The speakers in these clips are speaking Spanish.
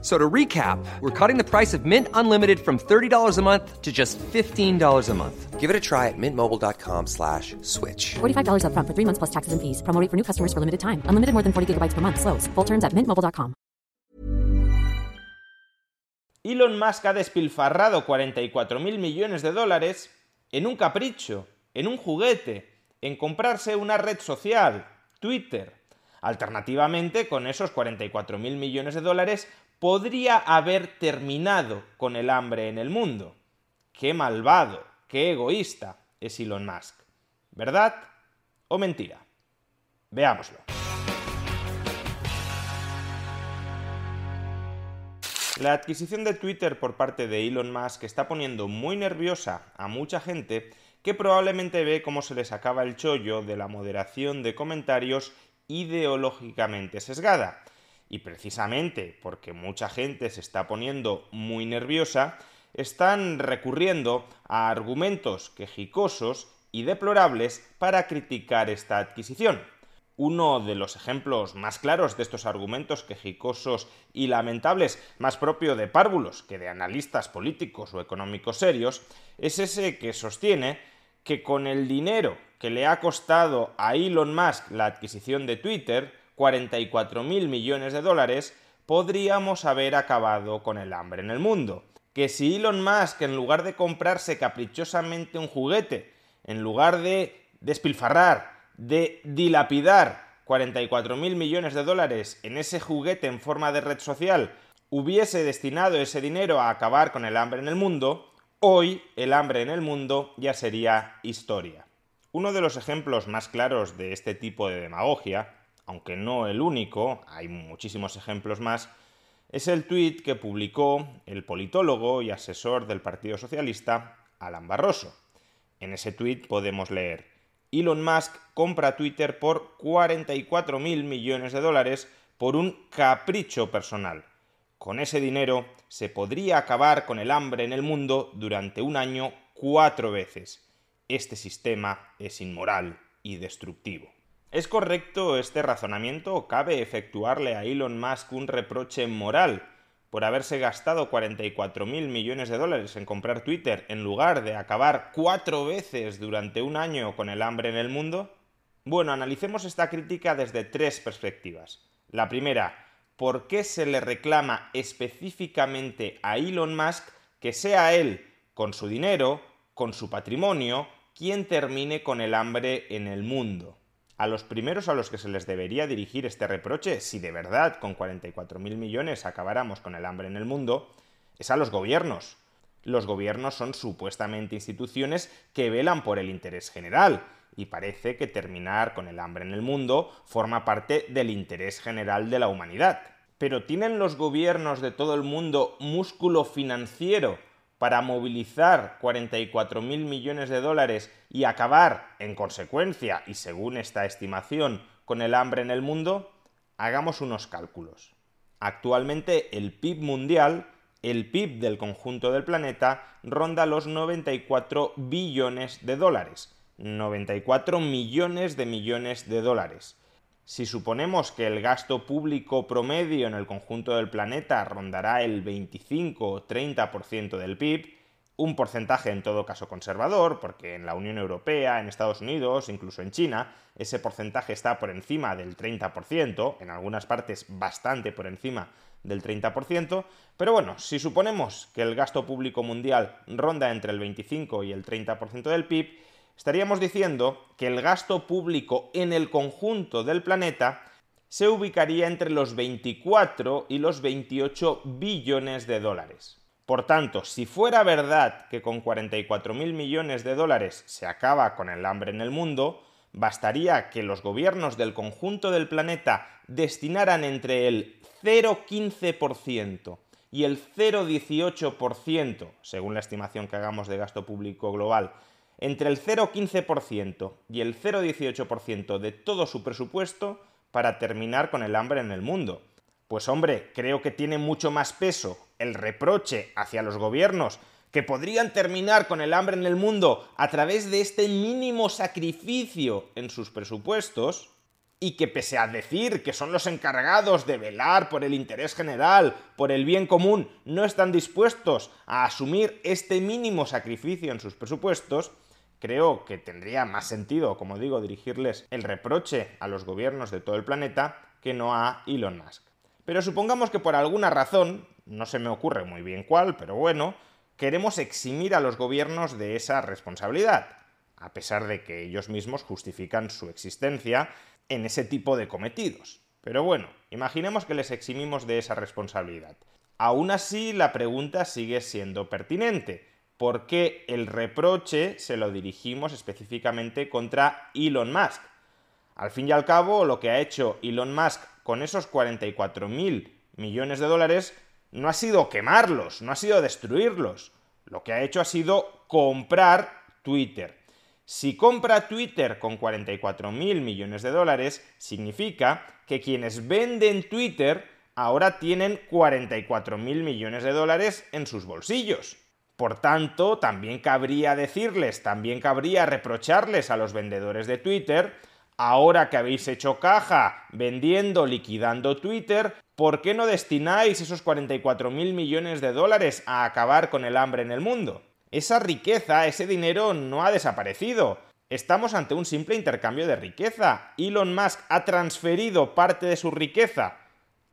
So to recap, we're cutting the price of Mint Unlimited from $30 a month to just $15 a month. Give it a try at mintmobile.com slash switch. $45 upfront for three months plus taxes and fees. Promo rate for new customers for limited time. Unlimited more than 40 gigabytes per month. Slows. Full terms at mintmobile.com. Elon Musk ha despilfarrado 44 mil millones de dólares en un capricho, en un juguete, en comprarse una red social, Twitter. Alternativamente, con esos 44 mil millones de dólares, podría haber terminado con el hambre en el mundo. Qué malvado, qué egoísta es Elon Musk. ¿Verdad o mentira? Veámoslo. La adquisición de Twitter por parte de Elon Musk está poniendo muy nerviosa a mucha gente que probablemente ve cómo se les acaba el chollo de la moderación de comentarios ideológicamente sesgada. Y precisamente porque mucha gente se está poniendo muy nerviosa, están recurriendo a argumentos quejicosos y deplorables para criticar esta adquisición. Uno de los ejemplos más claros de estos argumentos quejicosos y lamentables, más propio de párvulos que de analistas políticos o económicos serios, es ese que sostiene que con el dinero que le ha costado a Elon Musk la adquisición de Twitter, 44 mil millones de dólares, podríamos haber acabado con el hambre en el mundo. Que si Elon Musk, en lugar de comprarse caprichosamente un juguete, en lugar de despilfarrar de dilapidar 44 mil millones de dólares en ese juguete en forma de red social hubiese destinado ese dinero a acabar con el hambre en el mundo, hoy el hambre en el mundo ya sería historia. Uno de los ejemplos más claros de este tipo de demagogia, aunque no el único, hay muchísimos ejemplos más, es el tuit que publicó el politólogo y asesor del Partido Socialista, Alan Barroso. En ese tuit podemos leer Elon Musk compra Twitter por 44 mil millones de dólares por un capricho personal. Con ese dinero se podría acabar con el hambre en el mundo durante un año cuatro veces. Este sistema es inmoral y destructivo. ¿Es correcto este razonamiento o cabe efectuarle a Elon Musk un reproche moral por haberse gastado 44 mil millones de dólares en comprar Twitter en lugar de acabar cuatro veces durante un año con el hambre en el mundo? Bueno, analicemos esta crítica desde tres perspectivas. La primera, ¿por qué se le reclama específicamente a Elon Musk que sea él, con su dinero, con su patrimonio, quien termine con el hambre en el mundo? A los primeros a los que se les debería dirigir este reproche, si de verdad con 44.000 millones acabáramos con el hambre en el mundo, es a los gobiernos. Los gobiernos son supuestamente instituciones que velan por el interés general, y parece que terminar con el hambre en el mundo forma parte del interés general de la humanidad. Pero ¿tienen los gobiernos de todo el mundo músculo financiero para movilizar 44 mil millones de dólares y acabar, en consecuencia y según esta estimación, con el hambre en el mundo? Hagamos unos cálculos. Actualmente el PIB mundial, el PIB del conjunto del planeta, ronda los 94 billones de dólares. 94 millones de millones de dólares. Si suponemos que el gasto público promedio en el conjunto del planeta rondará el 25 o 30% del PIB, un porcentaje en todo caso conservador, porque en la Unión Europea, en Estados Unidos, incluso en China, ese porcentaje está por encima del 30%, en algunas partes bastante por encima del 30%, pero bueno, si suponemos que el gasto público mundial ronda entre el 25 y el 30% del PIB, estaríamos diciendo que el gasto público en el conjunto del planeta se ubicaría entre los 24 y los 28 billones de dólares. Por tanto, si fuera verdad que con 44.000 millones de dólares se acaba con el hambre en el mundo, bastaría que los gobiernos del conjunto del planeta destinaran entre el 0,15% y el 0,18%, según la estimación que hagamos de gasto público global, entre el 0,15% y el 0,18% de todo su presupuesto para terminar con el hambre en el mundo. Pues hombre, creo que tiene mucho más peso el reproche hacia los gobiernos que podrían terminar con el hambre en el mundo a través de este mínimo sacrificio en sus presupuestos, y que pese a decir que son los encargados de velar por el interés general, por el bien común, no están dispuestos a asumir este mínimo sacrificio en sus presupuestos, creo que tendría más sentido, como digo, dirigirles el reproche a los gobiernos de todo el planeta que no a Elon Musk. Pero supongamos que por alguna razón, no se me ocurre muy bien cuál, pero bueno, queremos eximir a los gobiernos de esa responsabilidad, a pesar de que ellos mismos justifican su existencia en ese tipo de cometidos. Pero bueno, imaginemos que les eximimos de esa responsabilidad. Aún así, la pregunta sigue siendo pertinente. ¿Por qué el reproche se lo dirigimos específicamente contra Elon Musk? Al fin y al cabo, lo que ha hecho Elon Musk con esos 44.000 millones de dólares no ha sido quemarlos, no ha sido destruirlos. Lo que ha hecho ha sido comprar Twitter. Si compra Twitter con 44 mil millones de dólares, significa que quienes venden Twitter ahora tienen 44 mil millones de dólares en sus bolsillos. Por tanto, también cabría decirles, también cabría reprocharles a los vendedores de Twitter, ahora que habéis hecho caja vendiendo, liquidando Twitter, ¿por qué no destináis esos 44 mil millones de dólares a acabar con el hambre en el mundo? esa riqueza, ese dinero no ha desaparecido. Estamos ante un simple intercambio de riqueza. Elon Musk ha transferido parte de su riqueza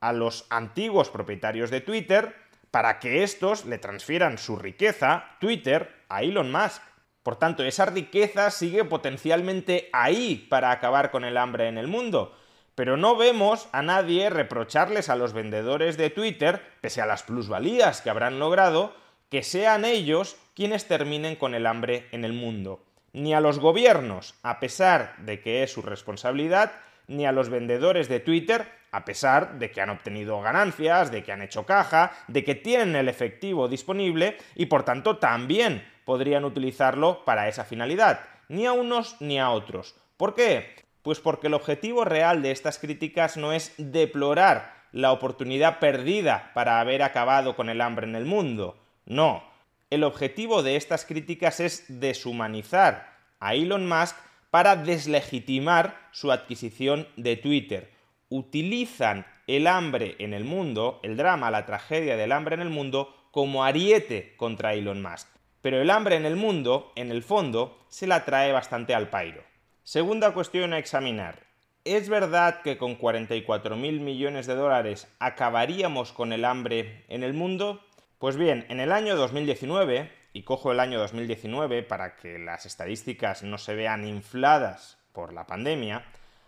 a los antiguos propietarios de Twitter para que estos le transfieran su riqueza, Twitter, a Elon Musk. Por tanto, esa riqueza sigue potencialmente ahí para acabar con el hambre en el mundo. Pero no vemos a nadie reprocharles a los vendedores de Twitter, pese a las plusvalías que habrán logrado, que sean ellos quienes terminen con el hambre en el mundo. Ni a los gobiernos, a pesar de que es su responsabilidad, ni a los vendedores de Twitter, a pesar de que han obtenido ganancias, de que han hecho caja, de que tienen el efectivo disponible y por tanto también podrían utilizarlo para esa finalidad. Ni a unos ni a otros. ¿Por qué? Pues porque el objetivo real de estas críticas no es deplorar la oportunidad perdida para haber acabado con el hambre en el mundo. No, el objetivo de estas críticas es deshumanizar a Elon Musk para deslegitimar su adquisición de Twitter. Utilizan el hambre en el mundo, el drama, la tragedia del hambre en el mundo, como ariete contra Elon Musk. Pero el hambre en el mundo, en el fondo, se la trae bastante al pairo. Segunda cuestión a examinar. ¿Es verdad que con 44.000 millones de dólares acabaríamos con el hambre en el mundo? Pues bien, en el año 2019, y cojo el año 2019 para que las estadísticas no se vean infladas por la pandemia,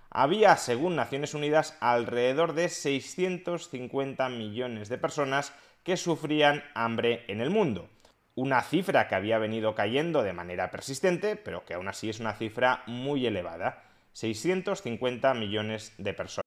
había, según Naciones Unidas, alrededor de 650 millones de personas que sufrían hambre en el mundo. Una cifra que había venido cayendo de manera persistente, pero que aún así es una cifra muy elevada. 650 millones de personas.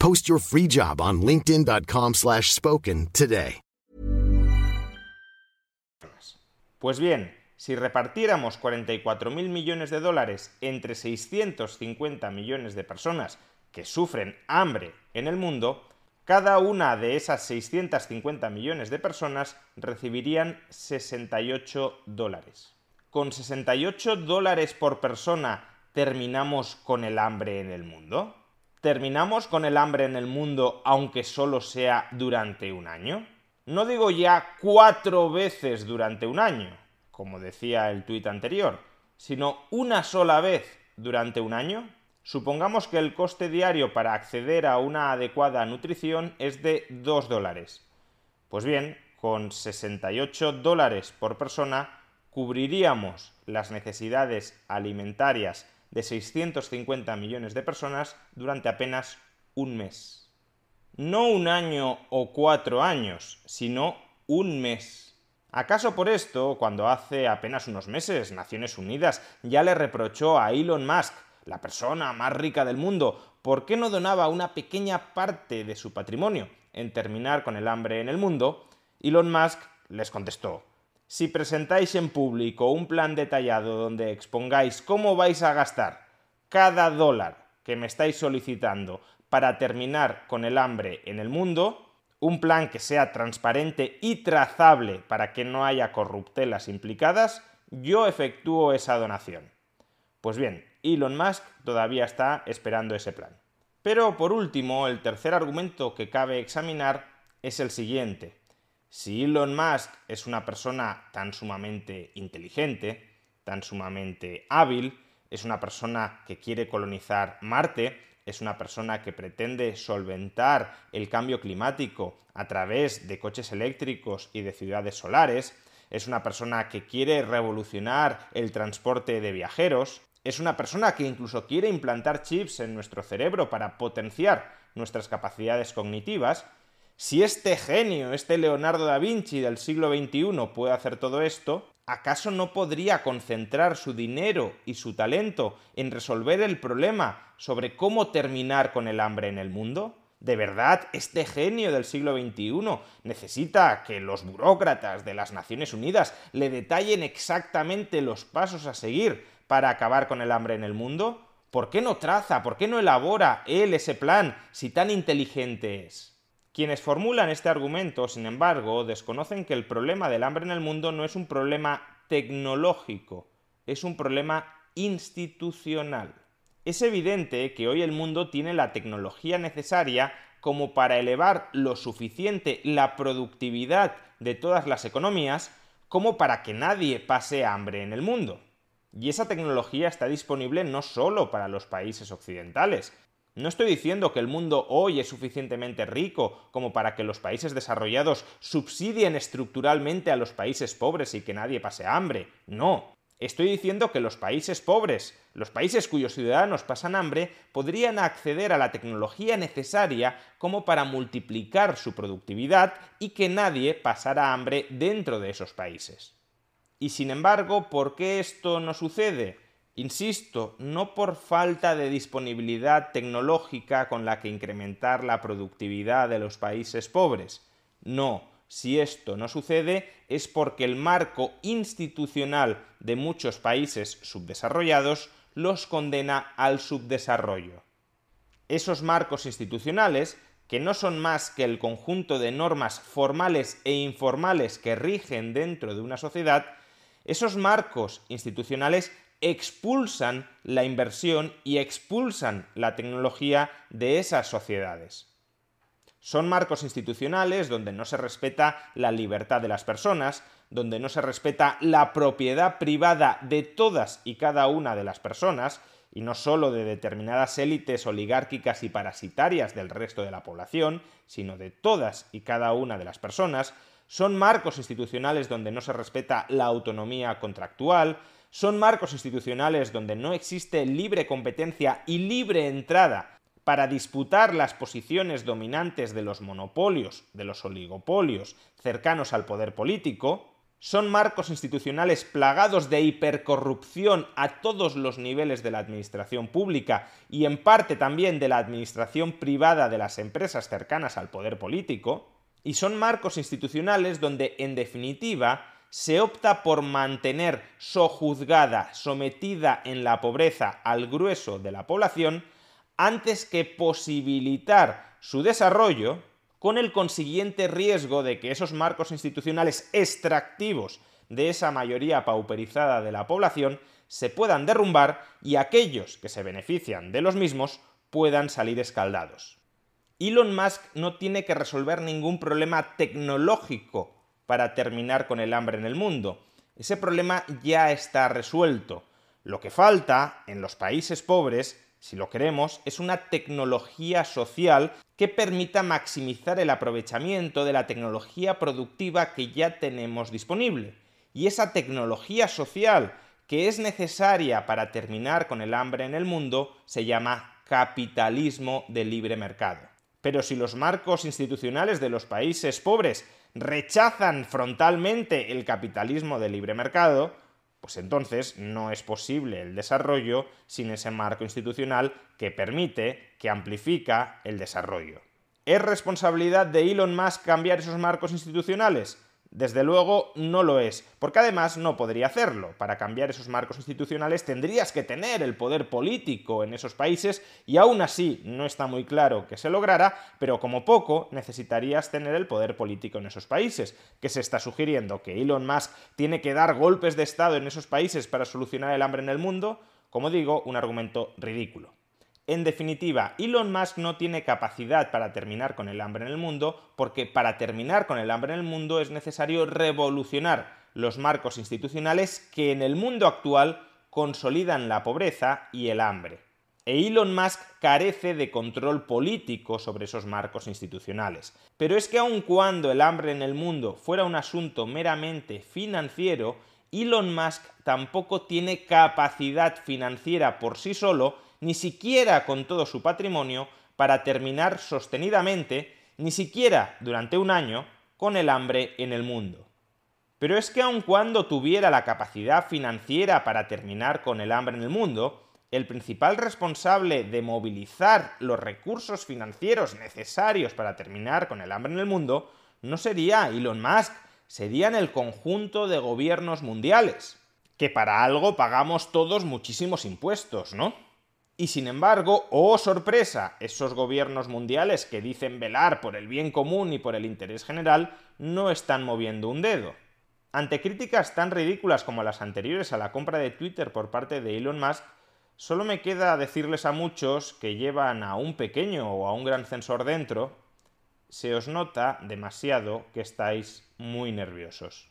Post your free job on linkedin.com/spoken slash spoken today. Pues bien, si repartiéramos 44.000 millones de dólares entre 650 millones de personas que sufren hambre en el mundo, cada una de esas 650 millones de personas recibirían 68 dólares. ¿Con 68 dólares por persona terminamos con el hambre en el mundo? ¿Terminamos con el hambre en el mundo aunque solo sea durante un año? No digo ya cuatro veces durante un año, como decía el tuit anterior, sino una sola vez durante un año. Supongamos que el coste diario para acceder a una adecuada nutrición es de 2 dólares. Pues bien, con 68 dólares por persona cubriríamos las necesidades alimentarias de 650 millones de personas durante apenas un mes. No un año o cuatro años, sino un mes. ¿Acaso por esto, cuando hace apenas unos meses Naciones Unidas ya le reprochó a Elon Musk, la persona más rica del mundo, por qué no donaba una pequeña parte de su patrimonio en terminar con el hambre en el mundo? Elon Musk les contestó, si presentáis en público un plan detallado donde expongáis cómo vais a gastar cada dólar que me estáis solicitando para terminar con el hambre en el mundo, un plan que sea transparente y trazable para que no haya corruptelas implicadas, yo efectúo esa donación. Pues bien, Elon Musk todavía está esperando ese plan. Pero por último, el tercer argumento que cabe examinar es el siguiente. Si Elon Musk es una persona tan sumamente inteligente, tan sumamente hábil, es una persona que quiere colonizar Marte, es una persona que pretende solventar el cambio climático a través de coches eléctricos y de ciudades solares, es una persona que quiere revolucionar el transporte de viajeros, es una persona que incluso quiere implantar chips en nuestro cerebro para potenciar nuestras capacidades cognitivas, si este genio, este Leonardo da Vinci del siglo XXI puede hacer todo esto, ¿acaso no podría concentrar su dinero y su talento en resolver el problema sobre cómo terminar con el hambre en el mundo? ¿De verdad este genio del siglo XXI necesita que los burócratas de las Naciones Unidas le detallen exactamente los pasos a seguir para acabar con el hambre en el mundo? ¿Por qué no traza, por qué no elabora él ese plan si tan inteligente es? Quienes formulan este argumento, sin embargo, desconocen que el problema del hambre en el mundo no es un problema tecnológico, es un problema institucional. Es evidente que hoy el mundo tiene la tecnología necesaria como para elevar lo suficiente la productividad de todas las economías como para que nadie pase hambre en el mundo. Y esa tecnología está disponible no solo para los países occidentales, no estoy diciendo que el mundo hoy es suficientemente rico como para que los países desarrollados subsidien estructuralmente a los países pobres y que nadie pase hambre. No. Estoy diciendo que los países pobres, los países cuyos ciudadanos pasan hambre, podrían acceder a la tecnología necesaria como para multiplicar su productividad y que nadie pasara hambre dentro de esos países. Y sin embargo, ¿por qué esto no sucede? Insisto, no por falta de disponibilidad tecnológica con la que incrementar la productividad de los países pobres. No, si esto no sucede es porque el marco institucional de muchos países subdesarrollados los condena al subdesarrollo. Esos marcos institucionales, que no son más que el conjunto de normas formales e informales que rigen dentro de una sociedad, esos marcos institucionales expulsan la inversión y expulsan la tecnología de esas sociedades. Son marcos institucionales donde no se respeta la libertad de las personas, donde no se respeta la propiedad privada de todas y cada una de las personas, y no solo de determinadas élites oligárquicas y parasitarias del resto de la población, sino de todas y cada una de las personas, son marcos institucionales donde no se respeta la autonomía contractual, son marcos institucionales donde no existe libre competencia y libre entrada para disputar las posiciones dominantes de los monopolios, de los oligopolios cercanos al poder político, Son marcos institucionales plagados de hipercorrupción a todos los niveles de la administración pública y en parte también de la administración privada de las empresas cercanas al poder político. Y son marcos institucionales donde, en definitiva, se opta por mantener sojuzgada, sometida en la pobreza al grueso de la población, antes que posibilitar su desarrollo con el consiguiente riesgo de que esos marcos institucionales extractivos de esa mayoría pauperizada de la población se puedan derrumbar y aquellos que se benefician de los mismos puedan salir escaldados. Elon Musk no tiene que resolver ningún problema tecnológico para terminar con el hambre en el mundo. Ese problema ya está resuelto. Lo que falta en los países pobres si lo queremos, es una tecnología social que permita maximizar el aprovechamiento de la tecnología productiva que ya tenemos disponible. Y esa tecnología social que es necesaria para terminar con el hambre en el mundo se llama capitalismo de libre mercado. Pero si los marcos institucionales de los países pobres rechazan frontalmente el capitalismo de libre mercado, pues entonces no es posible el desarrollo sin ese marco institucional que permite, que amplifica el desarrollo. ¿Es responsabilidad de Elon Musk cambiar esos marcos institucionales? Desde luego no lo es, porque además no podría hacerlo. Para cambiar esos marcos institucionales tendrías que tener el poder político en esos países y aún así no está muy claro que se lograra, pero como poco necesitarías tener el poder político en esos países. que se está sugiriendo? ¿Que Elon Musk tiene que dar golpes de Estado en esos países para solucionar el hambre en el mundo? Como digo, un argumento ridículo. En definitiva, Elon Musk no tiene capacidad para terminar con el hambre en el mundo porque para terminar con el hambre en el mundo es necesario revolucionar los marcos institucionales que en el mundo actual consolidan la pobreza y el hambre. E Elon Musk carece de control político sobre esos marcos institucionales. Pero es que aun cuando el hambre en el mundo fuera un asunto meramente financiero, Elon Musk tampoco tiene capacidad financiera por sí solo ni siquiera con todo su patrimonio, para terminar sostenidamente, ni siquiera durante un año, con el hambre en el mundo. Pero es que aun cuando tuviera la capacidad financiera para terminar con el hambre en el mundo, el principal responsable de movilizar los recursos financieros necesarios para terminar con el hambre en el mundo no sería Elon Musk, serían el conjunto de gobiernos mundiales, que para algo pagamos todos muchísimos impuestos, ¿no? Y sin embargo, oh sorpresa, esos gobiernos mundiales que dicen velar por el bien común y por el interés general no están moviendo un dedo. Ante críticas tan ridículas como las anteriores a la compra de Twitter por parte de Elon Musk, solo me queda decirles a muchos que llevan a un pequeño o a un gran censor dentro, se os nota demasiado que estáis muy nerviosos.